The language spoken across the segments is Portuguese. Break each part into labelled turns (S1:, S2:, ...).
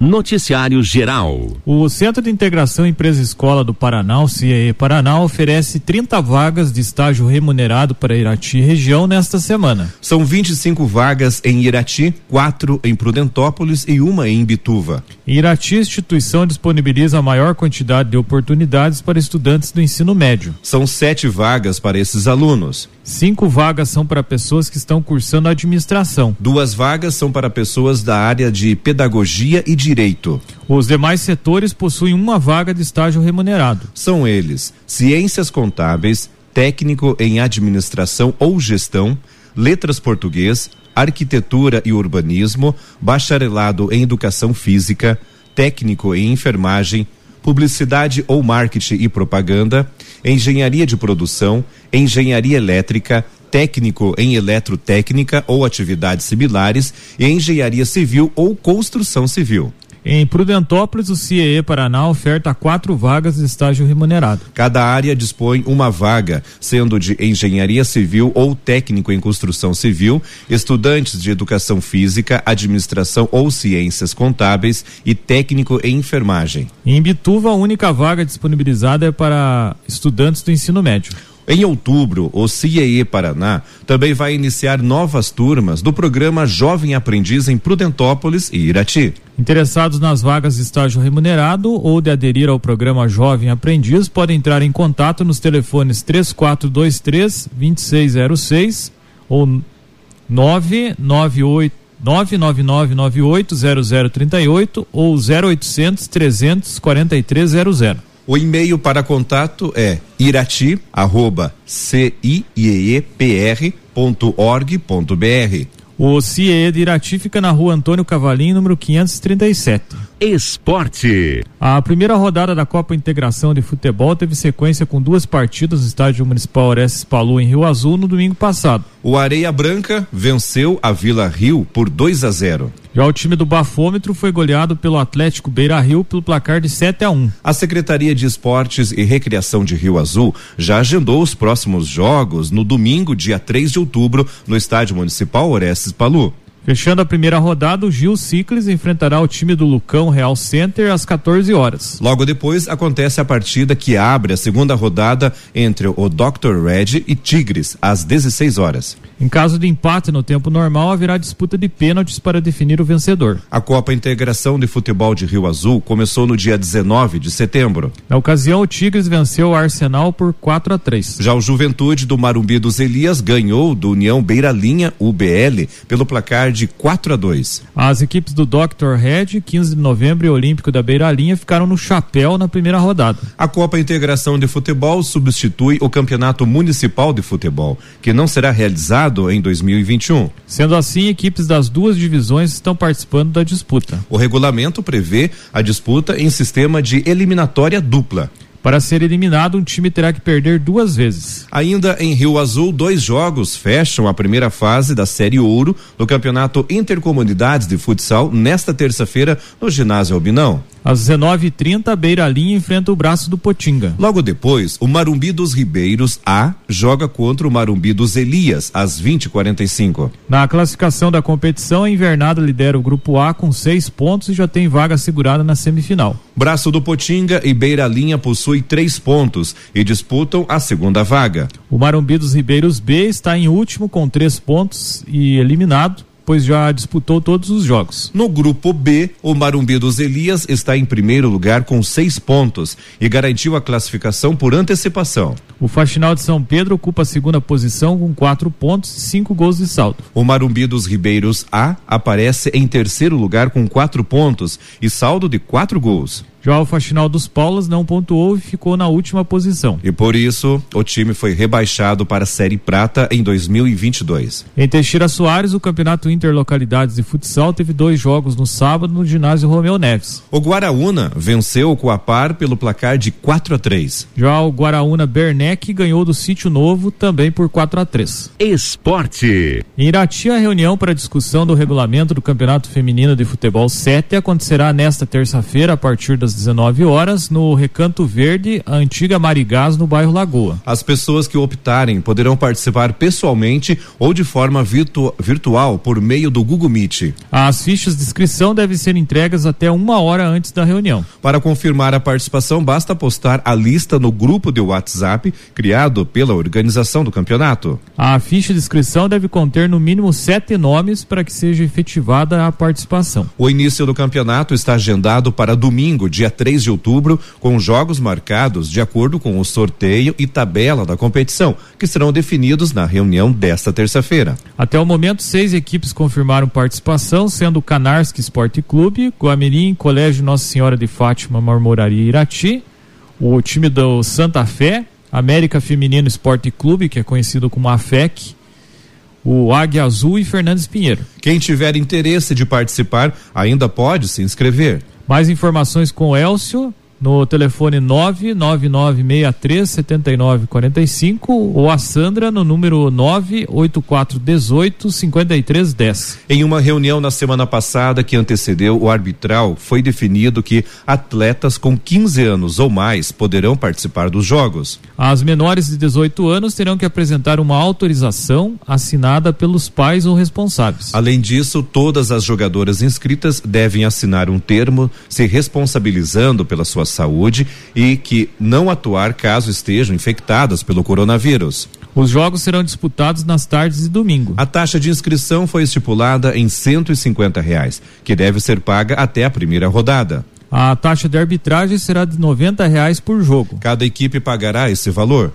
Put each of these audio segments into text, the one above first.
S1: Noticiário Geral.
S2: O Centro de Integração Empresa Escola do Paraná, o CIE Paraná, oferece 30 vagas de estágio remunerado para Irati região nesta semana.
S3: São 25 vagas em Irati, quatro em Prudentópolis e uma em Bituva.
S2: Em Irati, a instituição disponibiliza a maior quantidade de oportunidades para estudantes do ensino médio.
S3: São sete vagas para esses alunos.
S2: Cinco vagas são para pessoas que estão cursando administração.
S3: Duas vagas são para pessoas da área de pedagogia e direito.
S2: Os demais setores possuem uma vaga de estágio remunerado.
S3: São eles: ciências contábeis, técnico em administração ou gestão, letras português, arquitetura e urbanismo, bacharelado em educação física, técnico em enfermagem, publicidade ou marketing e propaganda, engenharia de produção, engenharia elétrica, técnico em eletrotécnica ou atividades similares e engenharia civil ou construção civil.
S2: Em Prudentópolis, o CIE Paraná oferta quatro vagas de estágio remunerado.
S3: Cada área dispõe uma vaga, sendo de engenharia civil ou técnico em construção civil, estudantes de educação física, administração ou ciências contábeis e técnico em enfermagem.
S2: Em Bituva, a única vaga disponibilizada é para estudantes do ensino médio.
S3: Em outubro, o CIEE Paraná também vai iniciar novas turmas do programa Jovem Aprendiz em Prudentópolis e Irati.
S2: Interessados nas vagas de estágio remunerado ou de aderir ao programa Jovem Aprendiz podem entrar em contato nos telefones 3423 2606 ou 998 999980038 ou 0800 300 4300.
S3: O e-mail para contato é irati@ciiepr.org.br.
S2: O CIE de Irati fica na rua Antônio Cavalim, número 537.
S1: Esporte.
S2: A primeira rodada da Copa Integração de Futebol teve sequência com duas partidas no estádio municipal Orestes Palu em Rio Azul no domingo passado.
S3: O Areia Branca venceu a Vila Rio por 2 a 0.
S2: Já o time do Bafômetro foi goleado pelo Atlético Beira Rio pelo placar de 7 a 1.
S3: A Secretaria de Esportes e Recreação de Rio Azul já agendou os próximos jogos no domingo, dia 3 de outubro, no estádio municipal Orestes Palu.
S2: Fechando a primeira rodada, o Gil Ciclis enfrentará o time do Lucão Real Center às 14 horas.
S3: Logo depois acontece a partida que abre a segunda rodada entre o Dr. Red e Tigres às 16 horas.
S2: Em caso de empate no tempo normal, haverá disputa de pênaltis para definir o vencedor.
S3: A Copa Integração de Futebol de Rio Azul começou no dia 19 de setembro.
S2: Na ocasião, o Tigres venceu o Arsenal por 4 a 3.
S3: Já o Juventude do Marumbi dos Elias ganhou do União Beira Linha UBL pelo placar de 4 a 2.
S2: As equipes do Dr. Red, 15 de novembro e Olímpico da Beira Linha ficaram no chapéu na primeira rodada.
S3: A Copa Integração de Futebol substitui o Campeonato Municipal de Futebol, que não será realizado em 2021.
S2: Sendo assim, equipes das duas divisões estão participando da disputa.
S3: O regulamento prevê a disputa em sistema de eliminatória dupla.
S2: Para ser eliminado, um time terá que perder duas vezes.
S3: Ainda em Rio Azul, dois jogos fecham a primeira fase da Série Ouro do Campeonato Intercomunidades de Futsal nesta terça-feira no Ginásio Albinão.
S2: Às 19h30, Beira Linha enfrenta o braço do Potinga.
S3: Logo depois, o Marumbi dos Ribeiros A joga contra o Marumbi dos Elias, às 20h45.
S2: Na classificação da competição, a Invernada lidera o grupo A com seis pontos e já tem vaga assegurada na semifinal.
S3: Braço do Potinga e Beira Linha possuem três pontos e disputam a segunda vaga.
S2: O Marumbi dos Ribeiros B está em último com três pontos e eliminado pois já disputou todos os jogos.
S3: No grupo B, o Marumbi dos Elias está em primeiro lugar com seis pontos e garantiu a classificação por antecipação.
S2: O Faxinal de São Pedro ocupa a segunda posição com quatro pontos e cinco gols de saldo.
S3: O Marumbi dos Ribeiros A aparece em terceiro lugar com quatro pontos e saldo de quatro gols.
S2: Já o Faxinal dos Paulos não pontuou e ficou na última posição.
S3: E por isso, o time foi rebaixado para a Série Prata em 2022.
S2: Em Teixeira Soares, o Campeonato Interlocalidades de Futsal teve dois jogos no sábado no ginásio Romeu Neves.
S3: O Guaraúna venceu o Coapar pelo placar de 4 a 3.
S2: Já o Guaraúna Bernec ganhou do Sítio Novo também por 4 a 3.
S1: Esporte.
S2: Em Irati, a reunião para discussão do regulamento do Campeonato Feminino de Futebol 7 acontecerá nesta terça-feira a partir das às 19 horas, no Recanto Verde, a antiga Marigás, no bairro Lagoa.
S3: As pessoas que optarem poderão participar pessoalmente ou de forma virtu virtual por meio do Google Meet.
S2: As fichas de inscrição devem ser entregas até uma hora antes da reunião.
S3: Para confirmar a participação, basta postar a lista no grupo de WhatsApp criado pela organização do campeonato.
S2: A ficha de inscrição deve conter no mínimo sete nomes para que seja efetivada a participação.
S3: O início do campeonato está agendado para domingo, dia 3 de outubro, com jogos marcados de acordo com o sorteio e tabela da competição, que serão definidos na reunião desta terça-feira.
S2: Até o momento, seis equipes confirmaram participação, sendo o Canarski Esporte Clube, Guamirim, Colégio Nossa Senhora de Fátima, Marmoraria Irati, o time do Santa Fé, América Feminino Esporte Clube, que é conhecido como AFEC, o Águia Azul e Fernandes Pinheiro.
S3: Quem tiver interesse de participar ainda pode se inscrever.
S2: Mais informações com o Elcio no telefone 999637945 ou a Sandra no número 984185310.
S3: Em uma reunião na semana passada que antecedeu o arbitral, foi definido que atletas com 15 anos ou mais poderão participar dos jogos.
S2: As menores de 18 anos terão que apresentar uma autorização assinada pelos pais ou responsáveis.
S3: Além disso, todas as jogadoras inscritas devem assinar um termo se responsabilizando pela sua saúde e que não atuar caso estejam infectadas pelo coronavírus.
S2: Os jogos serão disputados nas tardes de domingo.
S3: A taxa de inscrição foi estipulada em 150 reais, que deve ser paga até a primeira rodada.
S2: A taxa de arbitragem será de 90 reais por jogo.
S3: Cada equipe pagará esse valor.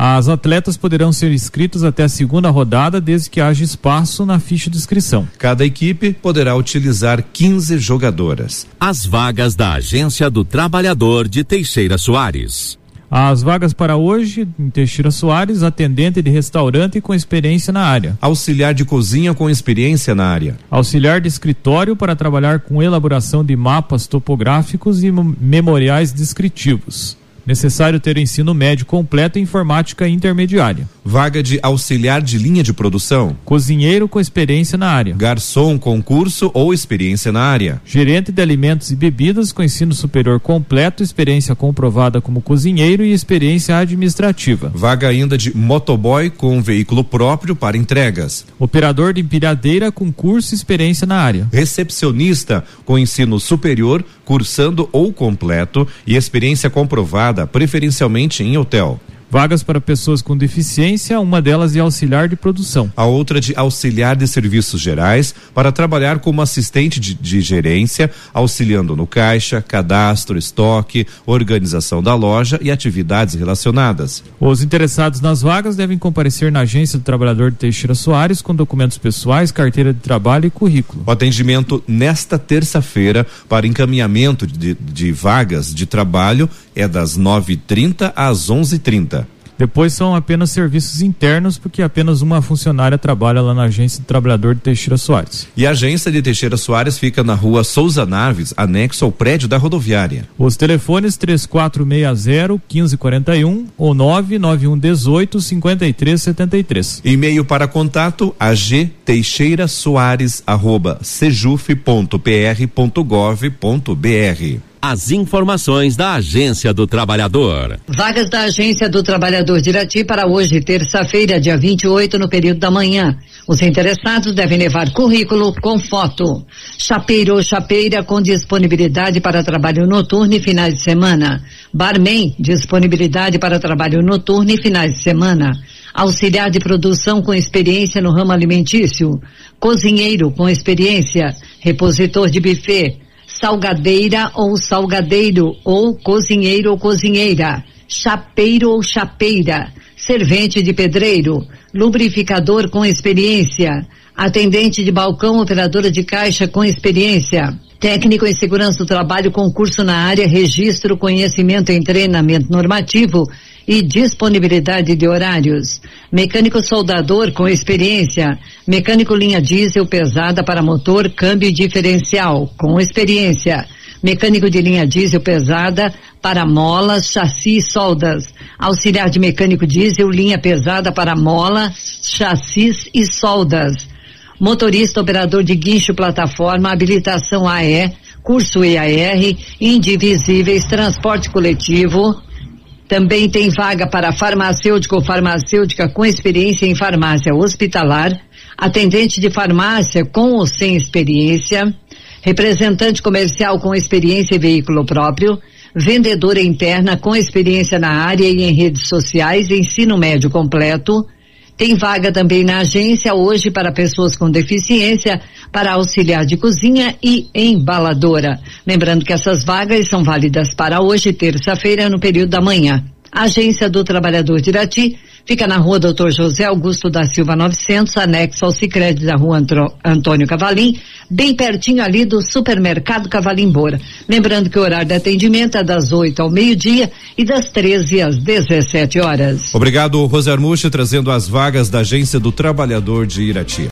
S2: As atletas poderão ser inscritas até a segunda rodada, desde que haja espaço na ficha de inscrição.
S3: Cada equipe poderá utilizar 15 jogadoras.
S1: As vagas da Agência do Trabalhador de Teixeira Soares.
S2: As vagas para hoje, em Teixeira Soares, atendente de restaurante com experiência na área.
S3: Auxiliar de cozinha com experiência na área.
S2: Auxiliar de escritório para trabalhar com elaboração de mapas topográficos e memoriais descritivos. Necessário ter ensino médio completo em informática intermediária.
S3: Vaga de auxiliar de linha de produção.
S2: Cozinheiro com experiência na área.
S3: Garçom com curso ou experiência na área.
S2: Gerente de alimentos e bebidas com ensino superior completo, experiência comprovada como cozinheiro e experiência administrativa.
S3: Vaga ainda de motoboy com veículo próprio para entregas.
S2: Operador de empilhadeira com curso e experiência na área.
S3: Recepcionista com ensino superior, cursando ou completo e experiência comprovada, preferencialmente em hotel.
S2: Vagas para pessoas com deficiência, uma delas de auxiliar de produção.
S3: A outra de auxiliar de serviços gerais, para trabalhar como assistente de, de, gerência, auxiliando no caixa, cadastro, estoque, organização da loja e atividades relacionadas.
S2: Os interessados nas vagas devem comparecer na agência do trabalhador de Teixeira Soares com documentos pessoais, carteira de trabalho e currículo.
S3: O atendimento nesta terça-feira para encaminhamento de, de vagas de trabalho é das 9h30 às 11h30.
S2: Depois são apenas serviços internos, porque apenas uma funcionária trabalha lá na agência do trabalhador de Teixeira Soares.
S3: E a agência de Teixeira Soares fica na rua Souza Naves, anexo ao prédio da rodoviária.
S2: Os telefones 3460-1541 ou 99118-5373.
S3: E-mail para contato ag
S1: As informações da Agência do Trabalhador.
S4: Vagas da Agência do Trabalhador de Irati para hoje, terça-feira, dia 28, no período da manhã. Os interessados devem levar currículo com foto. Chapeiro ou chapeira com disponibilidade para trabalho noturno e finais de semana. Barman, disponibilidade para trabalho noturno e finais de semana. Auxiliar de produção com experiência no ramo alimentício. Cozinheiro com experiência. Repositor de buffet salgadeira ou salgadeiro, ou cozinheiro ou cozinheira, chapeiro ou chapeira, servente de pedreiro, lubrificador com experiência, atendente de balcão, operadora de caixa com experiência, técnico em segurança do trabalho, concurso na área, registro, conhecimento em treinamento normativo e disponibilidade de horários. Mecânico soldador com experiência. Mecânico linha diesel pesada para motor, câmbio e diferencial com experiência. Mecânico de linha diesel pesada para molas, chassi e soldas. Auxiliar de mecânico diesel, linha pesada para mola, chassis e soldas. Motorista operador de guincho plataforma, habilitação AE curso EAR, indivisíveis, transporte coletivo. Também tem vaga para farmacêutico ou farmacêutica com experiência em farmácia hospitalar, atendente de farmácia com ou sem experiência, representante comercial com experiência em veículo próprio, vendedora interna com experiência na área e em redes sociais, ensino médio completo. Tem vaga também na agência hoje para pessoas com deficiência, para auxiliar de cozinha e embaladora. Lembrando que essas vagas são válidas para hoje, terça-feira, no período da manhã. A Agência do Trabalhador de Irati Fica na rua Doutor José Augusto da Silva 900, anexo ao Sicredi da rua Antônio Cavalim, bem pertinho ali do supermercado Cavalim Bora. Lembrando que o horário de atendimento é das 8 ao meio-dia e das 13 às 17 horas.
S3: Obrigado, Muxa, trazendo as vagas da Agência do Trabalhador de Irati.